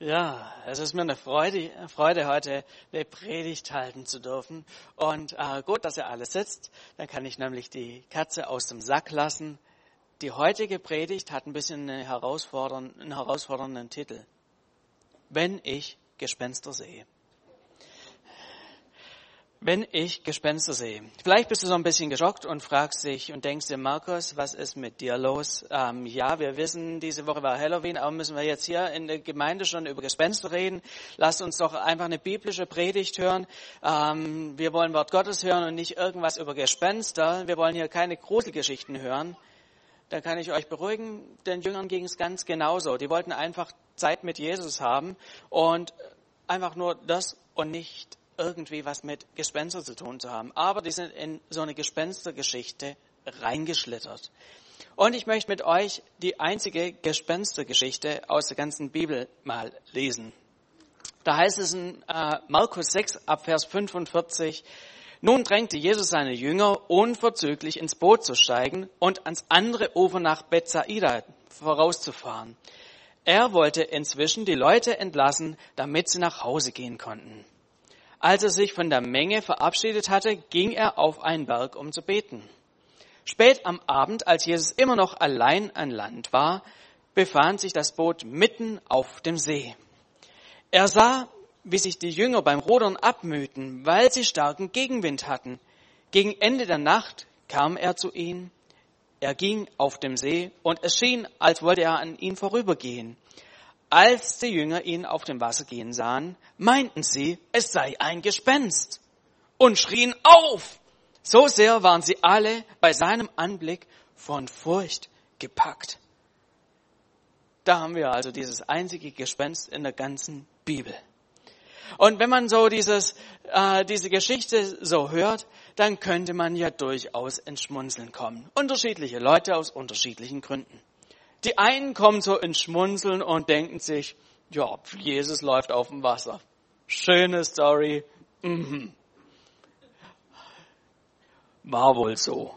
Ja, es ist mir eine Freude, Freude, heute eine Predigt halten zu dürfen. Und äh, gut, dass ihr alle sitzt. Dann kann ich nämlich die Katze aus dem Sack lassen. Die heutige Predigt hat ein bisschen eine herausfordernden, einen herausfordernden Titel. Wenn ich Gespenster sehe wenn ich Gespenster sehe. Vielleicht bist du so ein bisschen geschockt und fragst dich und denkst dir, Markus, was ist mit dir los? Ähm, ja, wir wissen, diese Woche war Halloween, aber müssen wir jetzt hier in der Gemeinde schon über Gespenster reden? Lass uns doch einfach eine biblische Predigt hören. Ähm, wir wollen Wort Gottes hören und nicht irgendwas über Gespenster. Wir wollen hier keine Gruselgeschichten hören. Da kann ich euch beruhigen, den Jüngern ging es ganz genauso. Die wollten einfach Zeit mit Jesus haben und einfach nur das und nicht irgendwie was mit Gespenster zu tun zu haben. Aber die sind in so eine Gespenstergeschichte reingeschlittert. Und ich möchte mit euch die einzige Gespenstergeschichte aus der ganzen Bibel mal lesen. Da heißt es in äh, Markus 6 ab Vers 45, nun drängte Jesus seine Jünger unverzüglich ins Boot zu steigen und ans andere Ufer nach Bethsaida vorauszufahren. Er wollte inzwischen die Leute entlassen, damit sie nach Hause gehen konnten. Als er sich von der Menge verabschiedet hatte, ging er auf einen Berg, um zu beten. Spät am Abend, als Jesus immer noch allein an Land war, befand sich das Boot mitten auf dem See. Er sah, wie sich die Jünger beim Rudern abmühten, weil sie starken Gegenwind hatten. Gegen Ende der Nacht kam er zu ihnen. Er ging auf dem See und es schien, als wollte er an ihnen vorübergehen. Als die Jünger ihn auf dem Wasser gehen sahen, meinten sie, es sei ein Gespenst und schrien auf. So sehr waren sie alle bei seinem Anblick von Furcht gepackt. Da haben wir also dieses einzige Gespenst in der ganzen Bibel. Und wenn man so dieses, äh, diese Geschichte so hört, dann könnte man ja durchaus ins Schmunzeln kommen. Unterschiedliche Leute aus unterschiedlichen Gründen. Die einen kommen so ins Schmunzeln und denken sich, ja, Jesus läuft auf dem Wasser. Schöne Story. Mhm. War wohl so.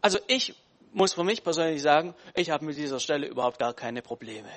Also ich muss für mich persönlich sagen, ich habe mit dieser Stelle überhaupt gar keine Probleme.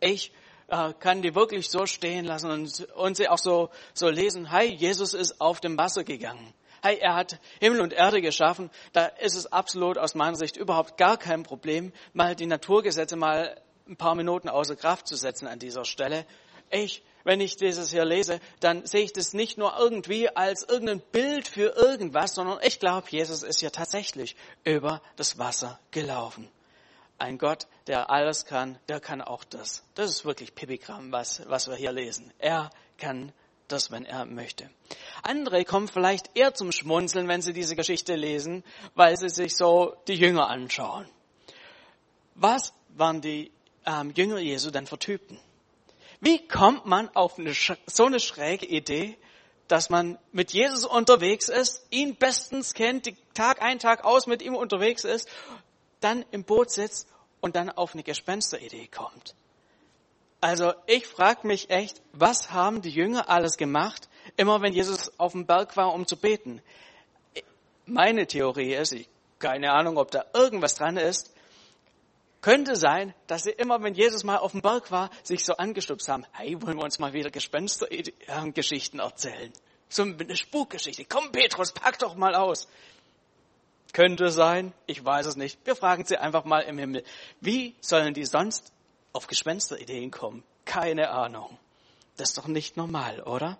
Ich äh, kann die wirklich so stehen lassen und, und sie auch so, so lesen, hey, Jesus ist auf dem Wasser gegangen. Hey, er hat Himmel und Erde geschaffen. Da ist es absolut aus meiner Sicht überhaupt gar kein Problem, mal die Naturgesetze mal ein paar Minuten außer Kraft zu setzen an dieser Stelle. Ich, wenn ich dieses hier lese, dann sehe ich das nicht nur irgendwie als irgendein Bild für irgendwas, sondern ich glaube, Jesus ist ja tatsächlich über das Wasser gelaufen. Ein Gott, der alles kann, der kann auch das. Das ist wirklich Pipigramm, was, was wir hier lesen. Er kann das, wenn er möchte. Andere kommen vielleicht eher zum Schmunzeln, wenn sie diese Geschichte lesen, weil sie sich so die Jünger anschauen. Was waren die ähm, Jünger Jesu denn für Typen? Wie kommt man auf eine, so eine schräge Idee, dass man mit Jesus unterwegs ist, ihn bestens kennt, Tag ein, Tag aus mit ihm unterwegs ist, dann im Boot sitzt und dann auf eine Gespensteridee kommt? Also ich frage mich echt, was haben die Jünger alles gemacht, immer wenn Jesus auf dem Berg war, um zu beten? Meine Theorie ist, ich, keine Ahnung, ob da irgendwas dran ist, könnte sein, dass sie immer, wenn Jesus mal auf dem Berg war, sich so angestupst haben, hey, wollen wir uns mal wieder Gespenstergeschichten erzählen? So eine Spukgeschichte. Komm, Petrus, pack doch mal aus. Könnte sein, ich weiß es nicht. Wir fragen sie einfach mal im Himmel. Wie sollen die sonst auf Gespensterideen kommen. Keine Ahnung. Das ist doch nicht normal, oder?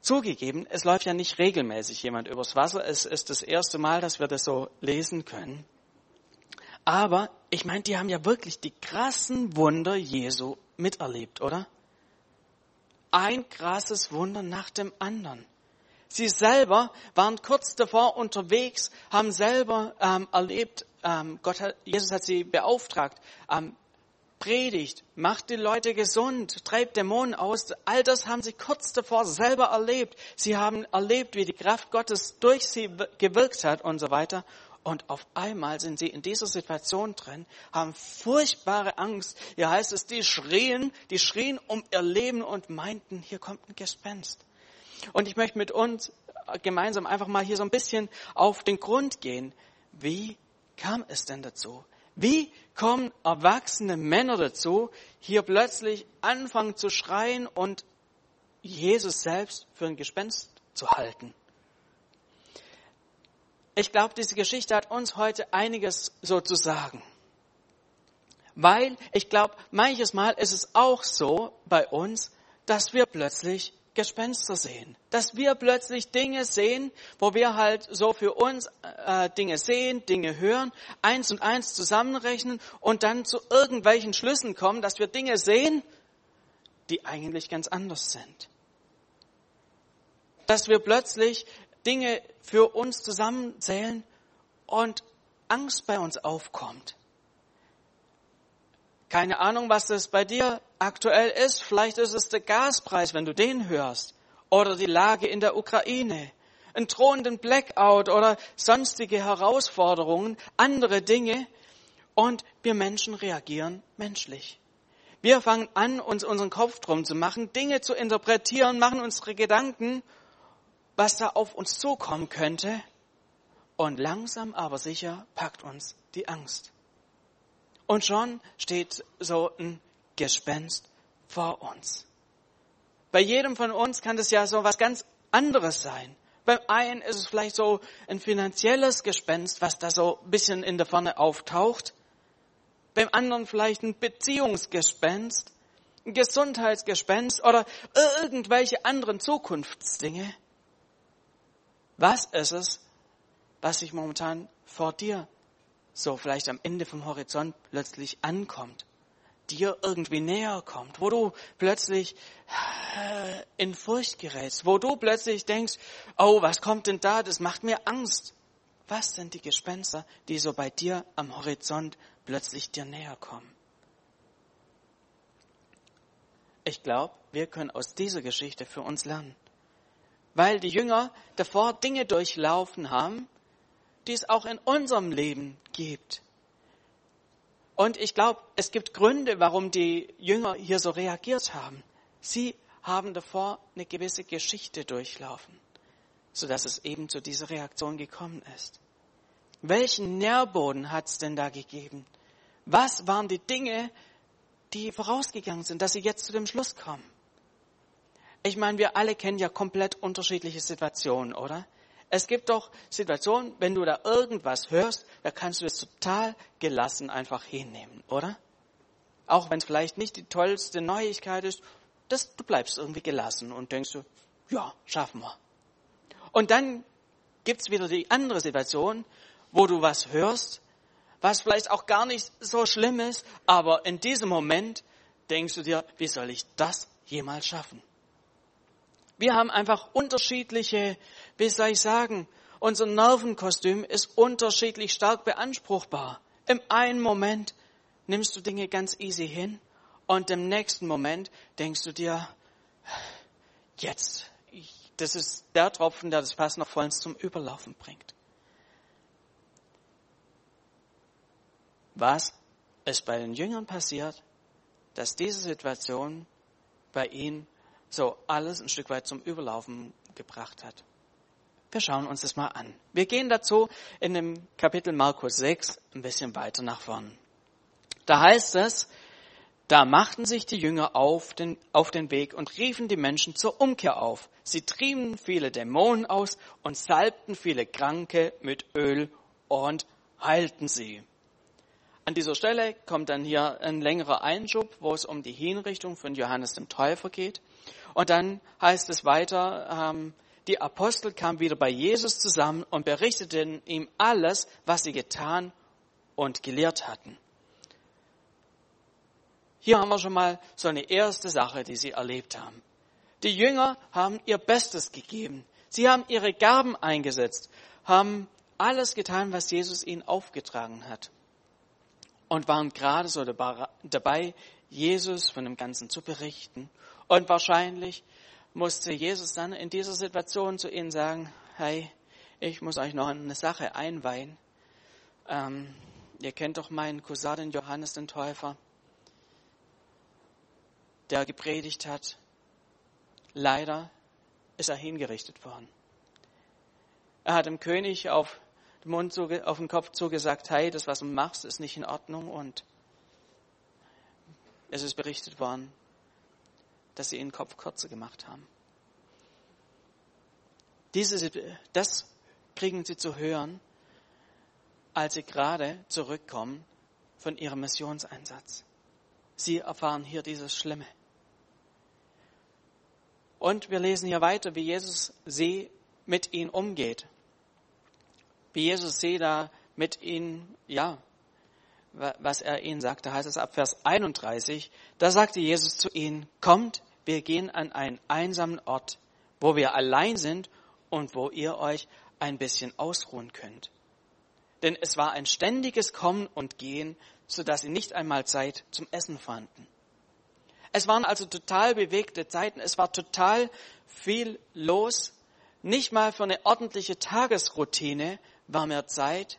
Zugegeben, es läuft ja nicht regelmäßig jemand übers Wasser. Es ist das erste Mal, dass wir das so lesen können. Aber ich meine, die haben ja wirklich die krassen Wunder Jesu miterlebt, oder? Ein krasses Wunder nach dem anderen. Sie selber waren kurz davor unterwegs, haben selber ähm, erlebt, ähm, Gott hat, Jesus hat sie beauftragt, ähm, predigt, macht die Leute gesund, treibt Dämonen aus. All das haben sie kurz davor selber erlebt. Sie haben erlebt, wie die Kraft Gottes durch sie gewirkt hat und so weiter. Und auf einmal sind sie in dieser Situation drin, haben furchtbare Angst. Hier heißt es, die schrien, die schrien um ihr Leben und meinten, hier kommt ein Gespenst. Und ich möchte mit uns gemeinsam einfach mal hier so ein bisschen auf den Grund gehen. Wie kam es denn dazu? Wie kommen erwachsene Männer dazu, hier plötzlich anfangen zu schreien und Jesus selbst für ein Gespenst zu halten. Ich glaube, diese Geschichte hat uns heute einiges so zu sagen. Weil ich glaube, manches Mal ist es auch so bei uns, dass wir plötzlich Gespenster sehen. Dass wir plötzlich Dinge sehen, wo wir halt so für uns äh, Dinge sehen, Dinge hören, eins und eins zusammenrechnen und dann zu irgendwelchen Schlüssen kommen, dass wir Dinge sehen, die eigentlich ganz anders sind. Dass wir plötzlich Dinge für uns zusammenzählen und Angst bei uns aufkommt. Keine Ahnung, was das bei dir aktuell ist. Vielleicht ist es der Gaspreis, wenn du den hörst. Oder die Lage in der Ukraine. Ein drohenden Blackout oder sonstige Herausforderungen, andere Dinge. Und wir Menschen reagieren menschlich. Wir fangen an, uns unseren Kopf drum zu machen, Dinge zu interpretieren, machen unsere Gedanken, was da auf uns zukommen könnte. Und langsam aber sicher packt uns die Angst. Und schon steht so ein Gespenst vor uns. Bei jedem von uns kann das ja so was ganz anderes sein. Beim einen ist es vielleicht so ein finanzielles Gespenst, was da so ein bisschen in der Ferne auftaucht. Beim anderen vielleicht ein Beziehungsgespenst, ein Gesundheitsgespenst oder irgendwelche anderen Zukunftsdinge. Was ist es, was sich momentan vor dir so vielleicht am Ende vom Horizont plötzlich ankommt, dir irgendwie näher kommt, wo du plötzlich äh, in Furcht gerätst, wo du plötzlich denkst, oh, was kommt denn da? Das macht mir Angst. Was sind die Gespenster, die so bei dir am Horizont plötzlich dir näher kommen? Ich glaube, wir können aus dieser Geschichte für uns lernen. Weil die Jünger davor Dinge durchlaufen haben, die es auch in unserem Leben gibt. Und ich glaube, es gibt Gründe, warum die Jünger hier so reagiert haben. Sie haben davor eine gewisse Geschichte durchlaufen, sodass es eben zu dieser Reaktion gekommen ist. Welchen Nährboden hat es denn da gegeben? Was waren die Dinge, die vorausgegangen sind, dass sie jetzt zu dem Schluss kommen? Ich meine, wir alle kennen ja komplett unterschiedliche Situationen, oder? Es gibt doch Situationen, wenn du da irgendwas hörst, da kannst du es total gelassen einfach hinnehmen, oder? Auch wenn es vielleicht nicht die tollste Neuigkeit ist, das, du bleibst irgendwie gelassen und denkst du, ja, schaffen wir. Und dann gibt's wieder die andere Situation, wo du was hörst, was vielleicht auch gar nicht so schlimm ist, aber in diesem Moment denkst du dir, wie soll ich das jemals schaffen? Wir haben einfach unterschiedliche, wie soll ich sagen, unser Nervenkostüm ist unterschiedlich stark beanspruchbar. Im einen Moment nimmst du Dinge ganz easy hin und im nächsten Moment denkst du dir, jetzt, das ist der Tropfen, der das Fass noch vollends zum Überlaufen bringt. Was ist bei den Jüngern passiert, dass diese Situation bei ihnen so alles ein Stück weit zum Überlaufen gebracht hat. Wir schauen uns das mal an. Wir gehen dazu in dem Kapitel Markus 6 ein bisschen weiter nach vorn. Da heißt es, da machten sich die Jünger auf den, auf den Weg und riefen die Menschen zur Umkehr auf. Sie trieben viele Dämonen aus und salbten viele Kranke mit Öl und heilten sie. An dieser Stelle kommt dann hier ein längerer Einschub, wo es um die Hinrichtung von Johannes dem Täufer geht. Und dann heißt es weiter, ähm, die Apostel kamen wieder bei Jesus zusammen und berichteten ihm alles, was sie getan und gelehrt hatten. Hier haben wir schon mal so eine erste Sache, die sie erlebt haben. Die Jünger haben ihr Bestes gegeben. Sie haben ihre Gaben eingesetzt, haben alles getan, was Jesus ihnen aufgetragen hat. Und waren gerade so dabei, Jesus von dem Ganzen zu berichten und wahrscheinlich musste Jesus dann in dieser Situation zu ihnen sagen, hey, ich muss euch noch eine Sache einweihen. Ähm, ihr kennt doch meinen Cousin, den Johannes den Täufer, der gepredigt hat. Leider ist er hingerichtet worden. Er hat dem König auf den Mund, auf den Kopf zugesagt, hey, das, was du machst, ist nicht in Ordnung und es ist berichtet worden, dass sie ihren Kopf kürzer gemacht haben. Diese, das kriegen sie zu hören, als sie gerade zurückkommen von ihrem Missionseinsatz. Sie erfahren hier dieses Schlimme. Und wir lesen hier weiter, wie Jesus sie mit ihnen umgeht. Wie Jesus sie da mit ihnen, ja, was er ihnen sagt. Da heißt es ab Vers 31, da sagte Jesus zu ihnen, kommt, wir gehen an einen einsamen Ort, wo wir allein sind und wo ihr euch ein bisschen ausruhen könnt. Denn es war ein ständiges Kommen und Gehen, so dass sie nicht einmal Zeit zum Essen fanden. Es waren also total bewegte Zeiten. Es war total viel los. Nicht mal für eine ordentliche Tagesroutine war mehr Zeit.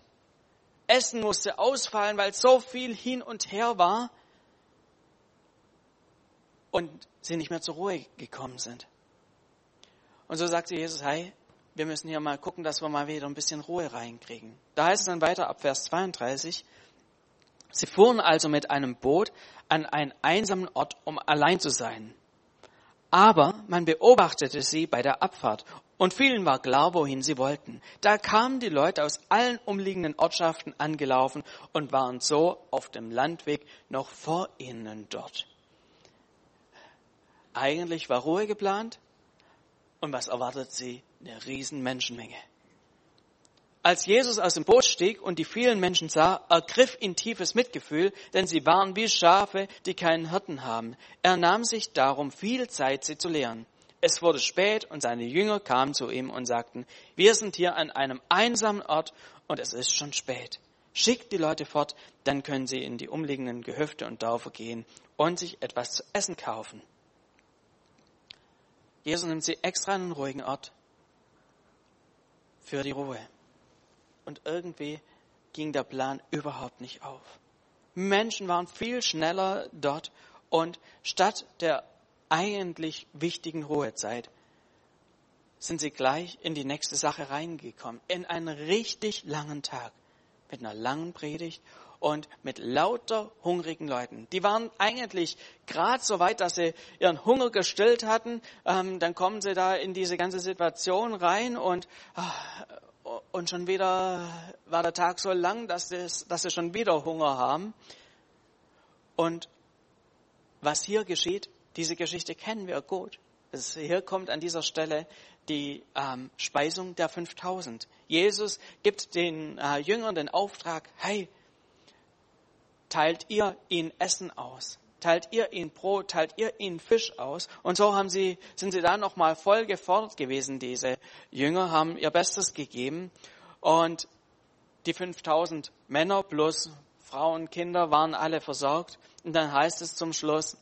Essen musste ausfallen, weil so viel hin und her war und sie nicht mehr zur Ruhe gekommen sind. Und so sagte Jesus, hey, wir müssen hier mal gucken, dass wir mal wieder ein bisschen Ruhe reinkriegen. Da heißt es dann weiter ab Vers 32, sie fuhren also mit einem Boot an einen einsamen Ort, um allein zu sein. Aber man beobachtete sie bei der Abfahrt und vielen war klar, wohin sie wollten. Da kamen die Leute aus allen umliegenden Ortschaften angelaufen und waren so auf dem Landweg noch vor ihnen dort. Eigentlich war Ruhe geplant und was erwartet sie? Eine riesen Menschenmenge. Als Jesus aus dem Boot stieg und die vielen Menschen sah, ergriff ihn tiefes Mitgefühl, denn sie waren wie Schafe, die keinen Hirten haben. Er nahm sich darum viel Zeit, sie zu lehren. Es wurde spät und seine Jünger kamen zu ihm und sagten, wir sind hier an einem einsamen Ort und es ist schon spät. Schickt die Leute fort, dann können sie in die umliegenden Gehöfte und Dörfer gehen und sich etwas zu essen kaufen. Jesus nimmt sie extra an einen ruhigen Ort für die Ruhe und irgendwie ging der Plan überhaupt nicht auf. Menschen waren viel schneller dort und statt der eigentlich wichtigen Ruhezeit sind sie gleich in die nächste Sache reingekommen, in einen richtig langen Tag mit einer langen Predigt und mit lauter hungrigen Leuten. Die waren eigentlich gerade so weit, dass sie ihren Hunger gestillt hatten. Ähm, dann kommen sie da in diese ganze Situation rein und ach, und schon wieder war der Tag so lang, dass, das, dass sie schon wieder Hunger haben. Und was hier geschieht, diese Geschichte kennen wir gut. Es, hier kommt an dieser Stelle die ähm, Speisung der 5000. Jesus gibt den äh, Jüngern den Auftrag, hey, teilt ihr ihnen Essen aus teilt ihr ihnen Brot, teilt ihr ihnen Fisch aus. Und so haben sie, sind sie da nochmal voll gefordert gewesen, diese Jünger, haben ihr Bestes gegeben. Und die 5000 Männer plus Frauen, Kinder waren alle versorgt. Und dann heißt es zum Schluss,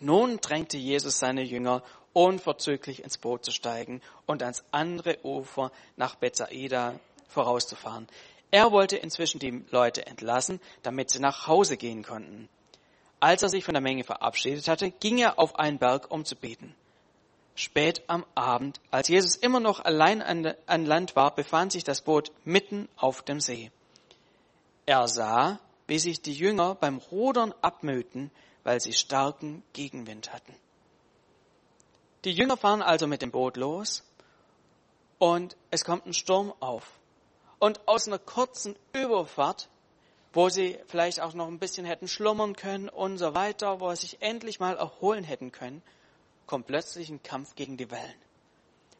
nun drängte Jesus seine Jünger unverzüglich ins Boot zu steigen und ans andere Ufer nach Bethsaida vorauszufahren. Er wollte inzwischen die Leute entlassen, damit sie nach Hause gehen konnten. Als er sich von der Menge verabschiedet hatte, ging er auf einen Berg, um zu beten. Spät am Abend, als Jesus immer noch allein an, an Land war, befand sich das Boot mitten auf dem See. Er sah, wie sich die Jünger beim Rudern abmühten, weil sie starken Gegenwind hatten. Die Jünger fahren also mit dem Boot los und es kommt ein Sturm auf. Und aus einer kurzen Überfahrt wo sie vielleicht auch noch ein bisschen hätten schlummern können und so weiter, wo sie sich endlich mal erholen hätten können, kommt plötzlich ein Kampf gegen die Wellen.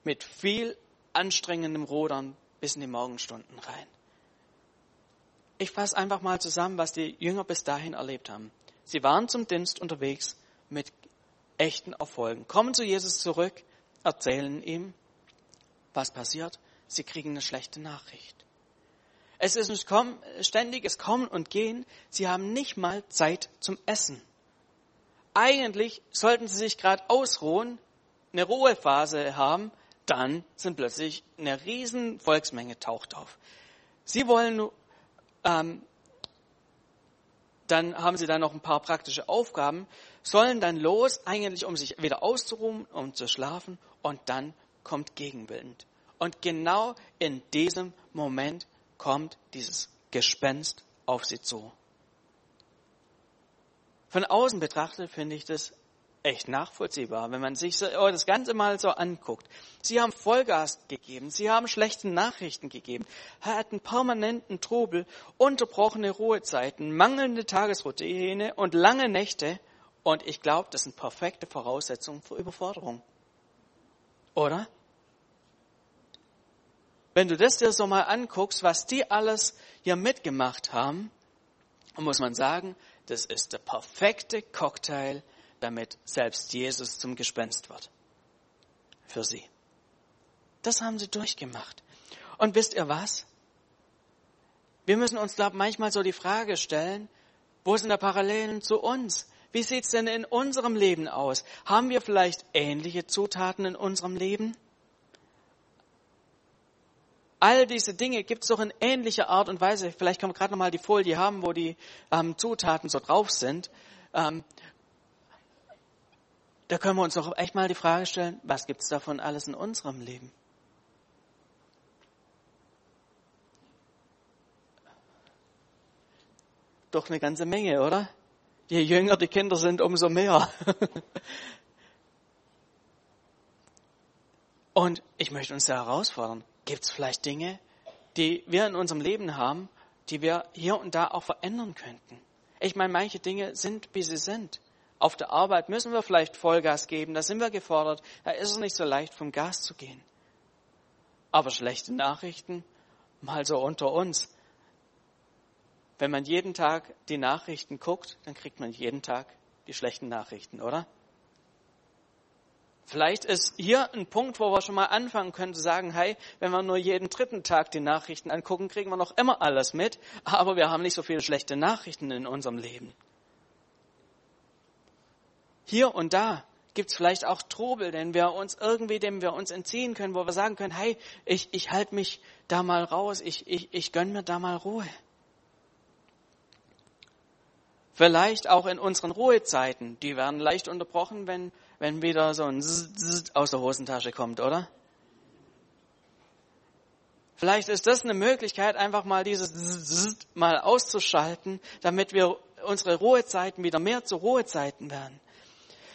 Mit viel anstrengendem Rudern bis in die Morgenstunden rein. Ich fasse einfach mal zusammen, was die Jünger bis dahin erlebt haben. Sie waren zum Dienst unterwegs mit echten Erfolgen, kommen zu Jesus zurück, erzählen ihm, was passiert. Sie kriegen eine schlechte Nachricht. Es ist ein ständiges Kommen und Gehen. Sie haben nicht mal Zeit zum Essen. Eigentlich sollten sie sich gerade ausruhen, eine Ruhephase haben, dann sind plötzlich eine riesen Volksmenge taucht auf. Sie wollen, ähm, dann haben sie dann noch ein paar praktische Aufgaben, sollen dann los, eigentlich um sich wieder auszuruhen, um zu schlafen, und dann kommt Gegenwind. Und genau in diesem Moment kommt dieses Gespenst auf sie zu. Von außen betrachtet finde ich das echt nachvollziehbar, wenn man sich oh, das Ganze mal so anguckt. Sie haben Vollgas gegeben, sie haben schlechte Nachrichten gegeben, hatten permanenten Trubel, unterbrochene Ruhezeiten, mangelnde Tagesroutine und lange Nächte. Und ich glaube, das sind perfekte Voraussetzungen für Überforderung. Oder? Wenn du das dir so mal anguckst, was die alles hier mitgemacht haben, muss man sagen, das ist der perfekte Cocktail damit selbst Jesus zum Gespenst wird. Für sie. Das haben sie durchgemacht. Und wisst ihr was? Wir müssen uns, glaube manchmal so die Frage stellen, wo sind da Parallelen zu uns? Wie sieht's denn in unserem Leben aus? Haben wir vielleicht ähnliche Zutaten in unserem Leben? All diese Dinge gibt es doch in ähnlicher Art und Weise. Vielleicht können wir gerade nochmal die Folie haben, wo die ähm, Zutaten so drauf sind. Ähm, da können wir uns doch echt mal die Frage stellen, was gibt es davon alles in unserem Leben? Doch eine ganze Menge, oder? Je jünger die Kinder sind, umso mehr. Und ich möchte uns da herausfordern. Gibt es vielleicht Dinge, die wir in unserem Leben haben, die wir hier und da auch verändern könnten? Ich meine, manche Dinge sind, wie sie sind. Auf der Arbeit müssen wir vielleicht Vollgas geben, da sind wir gefordert, da ist es nicht so leicht, vom Gas zu gehen. Aber schlechte Nachrichten, mal so unter uns. Wenn man jeden Tag die Nachrichten guckt, dann kriegt man jeden Tag die schlechten Nachrichten, oder? Vielleicht ist hier ein Punkt, wo wir schon mal anfangen können zu sagen, hey, wenn wir nur jeden dritten Tag die Nachrichten angucken, kriegen wir noch immer alles mit, aber wir haben nicht so viele schlechte Nachrichten in unserem Leben. Hier und da gibt es vielleicht auch Trubel, den wir uns irgendwie, dem wir uns entziehen können, wo wir sagen können, hey, ich, ich halte mich da mal raus, ich, ich, ich gönn mir da mal Ruhe. Vielleicht auch in unseren Ruhezeiten, die werden leicht unterbrochen, wenn, wenn wieder so ein Zzz aus der Hosentasche kommt, oder? Vielleicht ist das eine Möglichkeit, einfach mal dieses Zzz mal auszuschalten, damit wir unsere Ruhezeiten wieder mehr zu Ruhezeiten werden.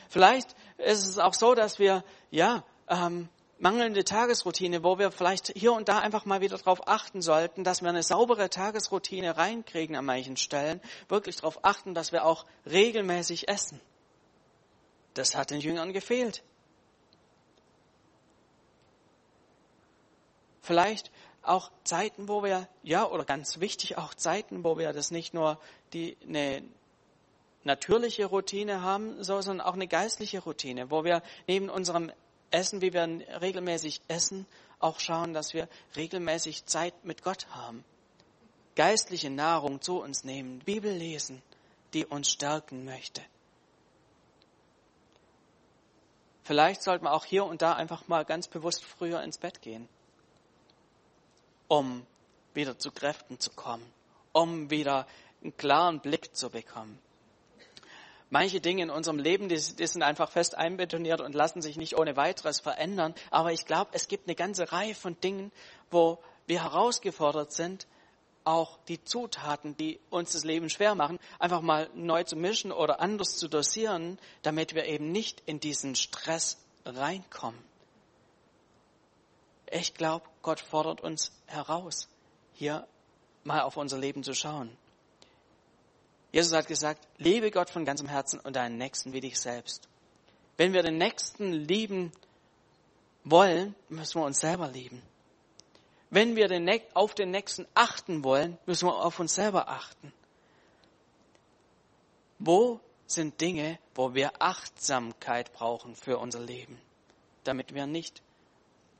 Vielleicht ist es auch so, dass wir, ja, ähm, mangelnde Tagesroutine, wo wir vielleicht hier und da einfach mal wieder darauf achten sollten, dass wir eine saubere Tagesroutine reinkriegen an manchen Stellen, wirklich darauf achten, dass wir auch regelmäßig essen. Das hat den Jüngern gefehlt. Vielleicht auch Zeiten, wo wir, ja, oder ganz wichtig, auch Zeiten, wo wir das nicht nur die, eine, natürliche Routine haben, sondern auch eine geistliche Routine, wo wir neben unserem Essen, wie wir regelmäßig essen, auch schauen, dass wir regelmäßig Zeit mit Gott haben. Geistliche Nahrung zu uns nehmen, Bibel lesen, die uns stärken möchte. Vielleicht sollten wir auch hier und da einfach mal ganz bewusst früher ins Bett gehen, um wieder zu Kräften zu kommen, um wieder einen klaren Blick zu bekommen. Manche Dinge in unserem Leben, die, die sind einfach fest einbetoniert und lassen sich nicht ohne weiteres verändern. Aber ich glaube, es gibt eine ganze Reihe von Dingen, wo wir herausgefordert sind, auch die Zutaten, die uns das Leben schwer machen, einfach mal neu zu mischen oder anders zu dosieren, damit wir eben nicht in diesen Stress reinkommen. Ich glaube, Gott fordert uns heraus, hier mal auf unser Leben zu schauen. Jesus hat gesagt, liebe Gott von ganzem Herzen und deinen Nächsten wie dich selbst. Wenn wir den Nächsten lieben wollen, müssen wir uns selber lieben. Wenn wir den, auf den Nächsten achten wollen, müssen wir auf uns selber achten. Wo sind Dinge, wo wir Achtsamkeit brauchen für unser Leben, damit wir nicht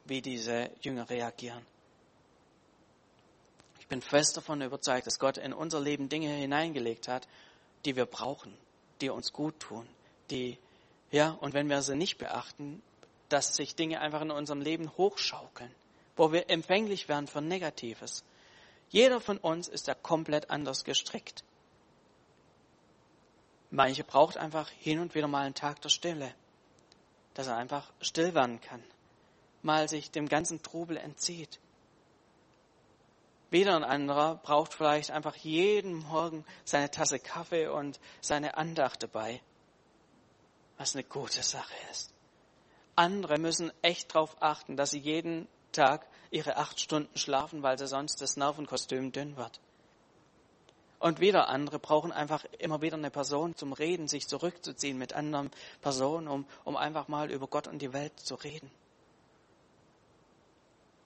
wie diese Jünger reagieren? bin fest davon überzeugt, dass Gott in unser Leben Dinge hineingelegt hat, die wir brauchen, die uns gut tun, die, ja, und wenn wir sie nicht beachten, dass sich Dinge einfach in unserem Leben hochschaukeln, wo wir empfänglich werden für Negatives. Jeder von uns ist da komplett anders gestrickt. Manche braucht einfach hin und wieder mal einen Tag der Stille, dass er einfach still werden kann, mal sich dem ganzen Trubel entzieht. Wieder ein anderer braucht vielleicht einfach jeden Morgen seine Tasse Kaffee und seine Andacht dabei, was eine gute Sache ist. Andere müssen echt darauf achten, dass sie jeden Tag ihre acht Stunden schlafen, weil sie sonst das Nervenkostüm dünn wird. Und wieder andere brauchen einfach immer wieder eine Person zum Reden, sich zurückzuziehen mit anderen Personen, um, um einfach mal über Gott und die Welt zu reden.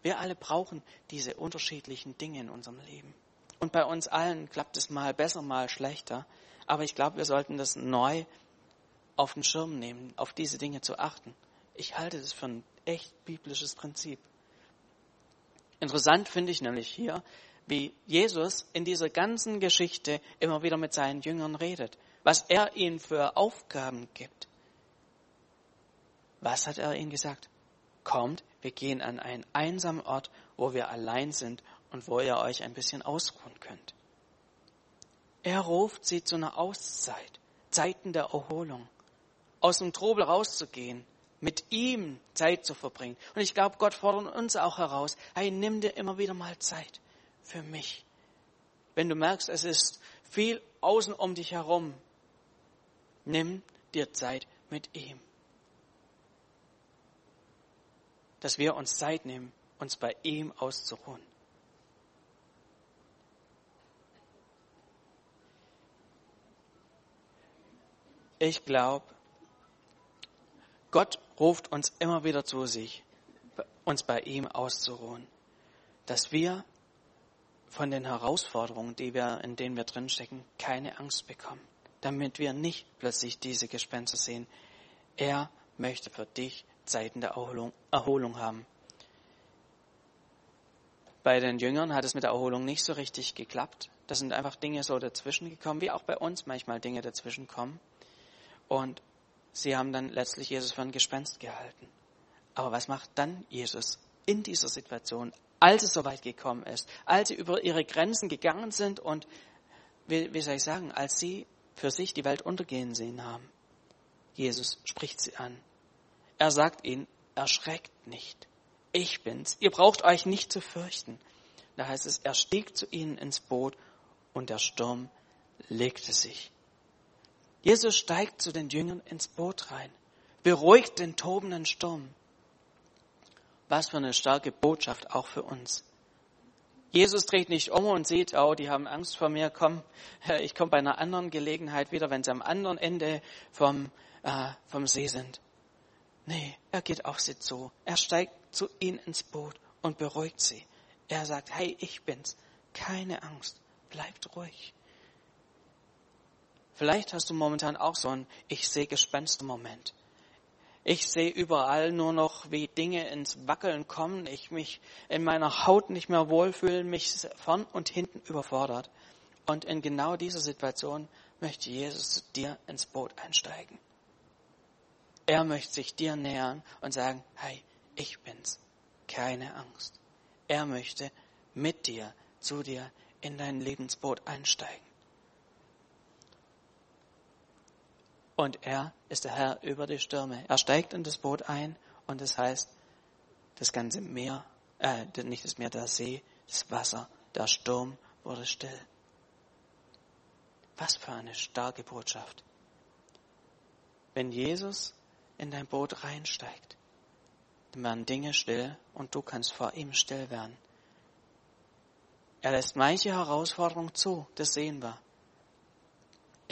Wir alle brauchen diese unterschiedlichen Dinge in unserem Leben. Und bei uns allen klappt es mal besser, mal schlechter. Aber ich glaube, wir sollten das neu auf den Schirm nehmen, auf diese Dinge zu achten. Ich halte das für ein echt biblisches Prinzip. Interessant finde ich nämlich hier, wie Jesus in dieser ganzen Geschichte immer wieder mit seinen Jüngern redet, was er ihnen für Aufgaben gibt. Was hat er ihnen gesagt? Kommt, wir gehen an einen einsamen Ort, wo wir allein sind und wo ihr euch ein bisschen ausruhen könnt. Er ruft sie zu einer Auszeit, Zeiten der Erholung, aus dem Trubel rauszugehen, mit ihm Zeit zu verbringen. Und ich glaube, Gott fordert uns auch heraus, hey, nimm dir immer wieder mal Zeit für mich. Wenn du merkst, es ist viel außen um dich herum, nimm dir Zeit mit ihm. Dass wir uns Zeit nehmen, uns bei ihm auszuruhen. Ich glaube, Gott ruft uns immer wieder zu sich, uns bei ihm auszuruhen, dass wir von den Herausforderungen, die wir, in denen wir drinstecken, keine Angst bekommen, damit wir nicht plötzlich diese Gespenster sehen. Er möchte für dich Zeiten der Erholung, Erholung haben. Bei den Jüngern hat es mit der Erholung nicht so richtig geklappt. Da sind einfach Dinge so dazwischen gekommen, wie auch bei uns manchmal Dinge dazwischen kommen. Und sie haben dann letztlich Jesus für ein Gespenst gehalten. Aber was macht dann Jesus in dieser Situation als es soweit gekommen ist, als sie über ihre Grenzen gegangen sind und, wie, wie soll ich sagen, als sie für sich die Welt untergehen sehen haben. Jesus spricht sie an. Er sagt ihnen, erschreckt nicht. Ich bin's. Ihr braucht euch nicht zu fürchten. Da heißt es, er stieg zu ihnen ins Boot und der Sturm legte sich. Jesus steigt zu den Jüngern ins Boot rein, beruhigt den tobenden Sturm. Was für eine starke Botschaft auch für uns. Jesus dreht nicht um und sieht, oh, die haben Angst vor mir, komm, ich komme bei einer anderen Gelegenheit wieder, wenn sie am anderen Ende vom, äh, vom See sind. Nee, er geht auf sie zu. Er steigt zu ihnen ins Boot und beruhigt sie. Er sagt, hey, ich bin's. Keine Angst. Bleibt ruhig. Vielleicht hast du momentan auch so ein Ich sehe Gespenster-Moment. Ich sehe überall nur noch, wie Dinge ins Wackeln kommen, ich mich in meiner Haut nicht mehr wohlfühle, mich vorn und hinten überfordert. Und in genau dieser Situation möchte Jesus dir ins Boot einsteigen. Er möchte sich dir nähern und sagen, hey, ich bin's. Keine Angst. Er möchte mit dir, zu dir in dein Lebensboot einsteigen. Und er ist der Herr über die Stürme. Er steigt in das Boot ein und das heißt, das ganze Meer, äh, nicht das Meer, der See, das Wasser, der Sturm wurde still. Was für eine starke Botschaft. Wenn Jesus in dein Boot reinsteigt, dann werden Dinge still und du kannst vor ihm still werden. Er lässt manche Herausforderungen zu, das sehen wir.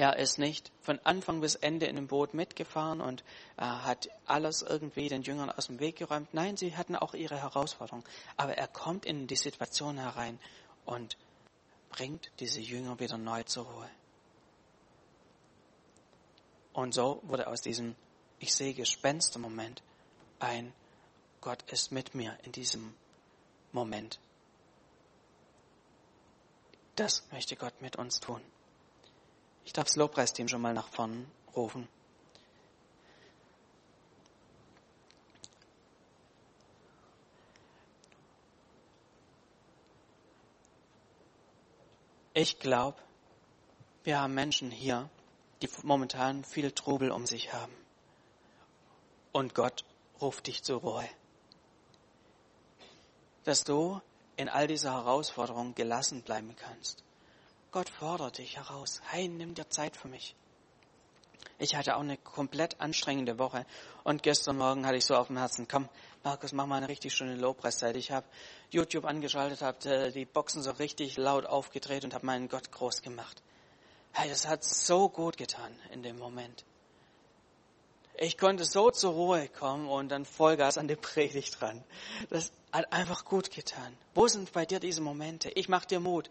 Er ist nicht von Anfang bis Ende in dem Boot mitgefahren und äh, hat alles irgendwie den Jüngern aus dem Weg geräumt. Nein, sie hatten auch ihre Herausforderungen. Aber er kommt in die Situation herein und bringt diese Jünger wieder neu zur Ruhe. Und so wurde aus diesem Ich sehe Gespenster-Moment ein Gott ist mit mir in diesem Moment. Das möchte Gott mit uns tun. Ich darf das Lobpreisteam schon mal nach vorn rufen. Ich glaube, wir haben Menschen hier, die momentan viel Trubel um sich haben. Und Gott ruft dich zur Ruhe. Dass du in all dieser Herausforderung gelassen bleiben kannst. Gott fordert dich heraus. Hey, nimm dir Zeit für mich. Ich hatte auch eine komplett anstrengende Woche und gestern Morgen hatte ich so auf dem Herzen, komm, Markus, mach mal eine richtig schöne Lobpreiszeit. Ich habe YouTube angeschaltet, habe äh, die Boxen so richtig laut aufgedreht und habe meinen Gott groß gemacht. Hey, das hat so gut getan in dem Moment. Ich konnte so zur Ruhe kommen und dann Vollgas an die Predigt dran. Das hat einfach gut getan. Wo sind bei dir diese Momente? Ich mach dir Mut.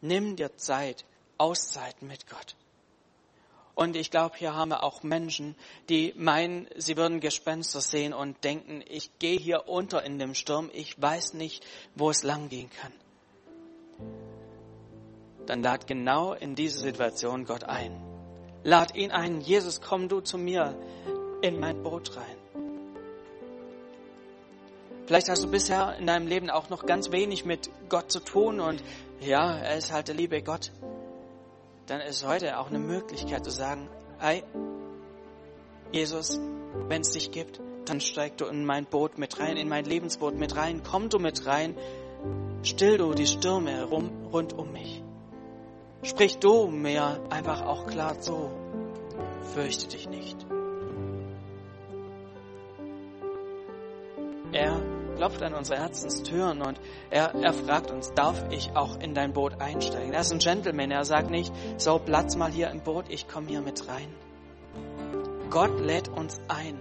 Nimm dir Zeit, Auszeiten mit Gott. Und ich glaube, hier haben wir auch Menschen, die meinen, sie würden Gespenster sehen und denken, ich gehe hier unter in dem Sturm, ich weiß nicht, wo es lang gehen kann. Dann lad genau in diese Situation Gott ein. Lad ihn ein, Jesus, komm du zu mir in mein Boot rein. Vielleicht hast du bisher in deinem Leben auch noch ganz wenig mit Gott zu tun und ja, er ist halt der liebe Gott. Dann ist heute auch eine Möglichkeit zu sagen, hey, Jesus, wenn es dich gibt, dann steig du in mein Boot mit rein, in mein Lebensboot mit rein, komm du mit rein, still du die Stürme rum, rund um mich. Sprich du mir einfach auch klar zu, fürchte dich nicht. Klopft an unsere Herzenstüren und er, er fragt uns, darf ich auch in dein Boot einsteigen? Er ist ein Gentleman, er sagt nicht, so Platz mal hier im Boot, ich komme hier mit rein. Gott lädt uns ein,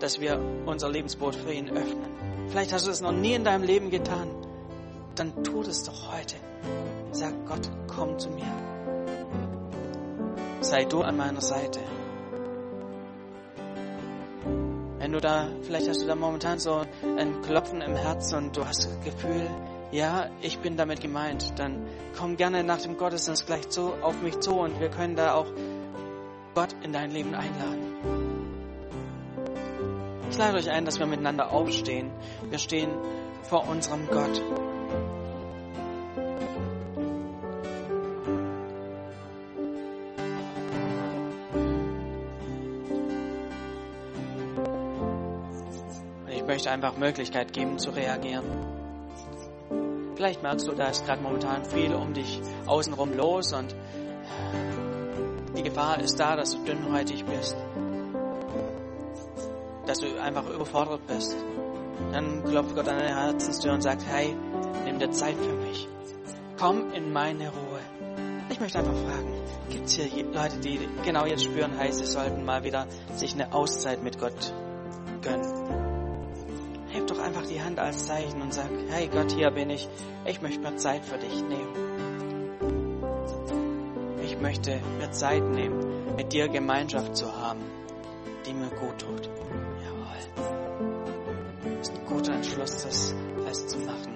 dass wir unser Lebensboot für ihn öffnen. Vielleicht hast du es noch nie in deinem Leben getan. Dann tu es doch heute. Sag Gott, komm zu mir. Sei du an meiner Seite. Wenn du da, vielleicht hast du da momentan so ein Klopfen im Herz und du hast das Gefühl, ja, ich bin damit gemeint, dann komm gerne nach dem Gottesdienst gleich zu, auf mich zu und wir können da auch Gott in dein Leben einladen. Ich lade euch ein, dass wir miteinander aufstehen. Wir stehen vor unserem Gott. Möchte einfach Möglichkeit geben zu reagieren. Vielleicht merkst du, da ist gerade momentan viel um dich außenrum los und die Gefahr ist da, dass du dünnhäutig bist. Dass du einfach überfordert bist. Dann klopft Gott an deine Herzenstür und sagt, hey, nimm dir Zeit für mich. Komm in meine Ruhe. Ich möchte einfach fragen, gibt es hier Leute, die genau jetzt spüren, hey, sie sollten mal wieder sich eine Auszeit mit Gott gönnen? Heb doch einfach die Hand als Zeichen und sag, hey Gott, hier bin ich. Ich möchte mir Zeit für dich nehmen. Ich möchte mir Zeit nehmen, mit dir Gemeinschaft zu haben, die mir gut tut. Jawohl. Das ist ein guter Entschluss, das festzumachen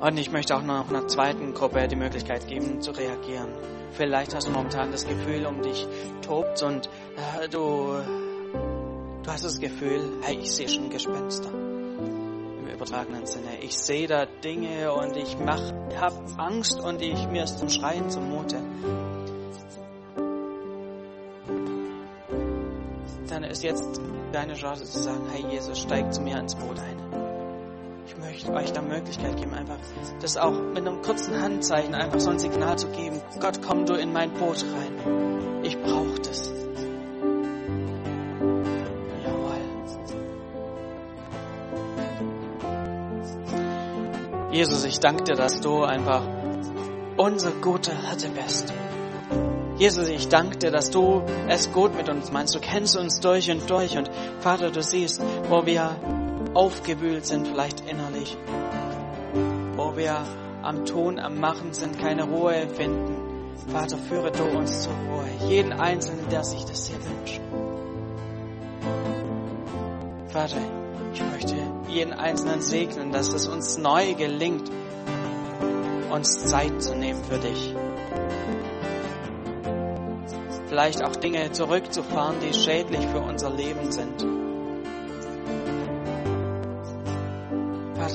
Und ich möchte auch noch einer zweiten Gruppe die Möglichkeit geben, zu reagieren. Vielleicht hast du momentan das Gefühl, um dich tobt und äh, du, du hast das Gefühl, hey, ich sehe schon Gespenster. Im übertragenen Sinne. Ich sehe da Dinge und ich mach, hab Angst und ich, mir ist zum Schreien zumute. Dann ist jetzt deine Chance zu sagen, hey Jesus, steig zu mir ins Boot ein möchte euch da Möglichkeit geben, einfach das auch mit einem kurzen Handzeichen einfach so ein Signal zu geben. Gott, komm du in mein Boot rein. Ich brauche das. Jawohl. Jesus, ich danke dir, dass du einfach unser guter Hirte bist. Jesus, ich danke dir, dass du es gut mit uns meinst. Du kennst uns durch und durch. Und Vater, du siehst, wo wir aufgewühlt sind, vielleicht innerlich, wo wir am Tun, am Machen sind, keine Ruhe finden. Vater, führe du uns zur Ruhe, jeden Einzelnen, der sich das hier wünscht. Vater, ich möchte jeden Einzelnen segnen, dass es uns neu gelingt, uns Zeit zu nehmen für dich. Vielleicht auch Dinge zurückzufahren, die schädlich für unser Leben sind.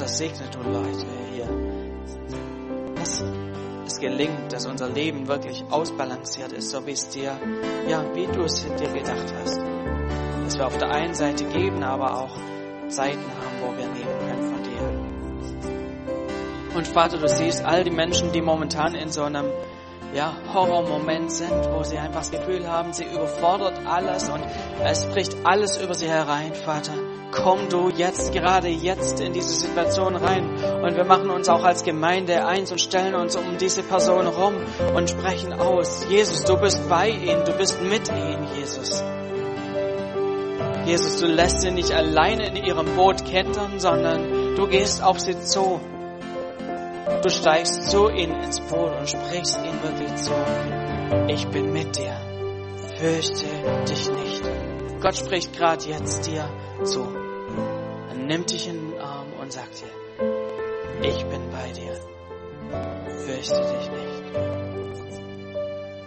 Segne du Leute hier. Lass, es gelingt, dass unser Leben wirklich ausbalanciert ist, so wie es dir, ja, wie du es dir gedacht hast. Dass wir auf der einen Seite geben, aber auch Zeiten haben, wo wir nehmen können von dir. Und Vater, du siehst all die Menschen, die momentan in so einem ja, Horrormoment sind, wo sie einfach das Gefühl haben, sie überfordert alles und es bricht alles über sie herein, Vater. Komm du jetzt, gerade jetzt in diese Situation rein. Und wir machen uns auch als Gemeinde eins und stellen uns um diese Person rum und sprechen aus. Jesus, du bist bei ihnen, du bist mit ihnen, Jesus. Jesus, du lässt sie nicht alleine in ihrem Boot kentern, sondern du gehst auf sie zu. Du steigst zu ihnen ins Boot und sprichst ihnen wirklich zu. Ich bin mit dir. Fürchte dich nicht. Gott spricht gerade jetzt dir zu. Nimmt dich in den Arm und sagt dir, ich bin bei dir. Fürchte dich nicht.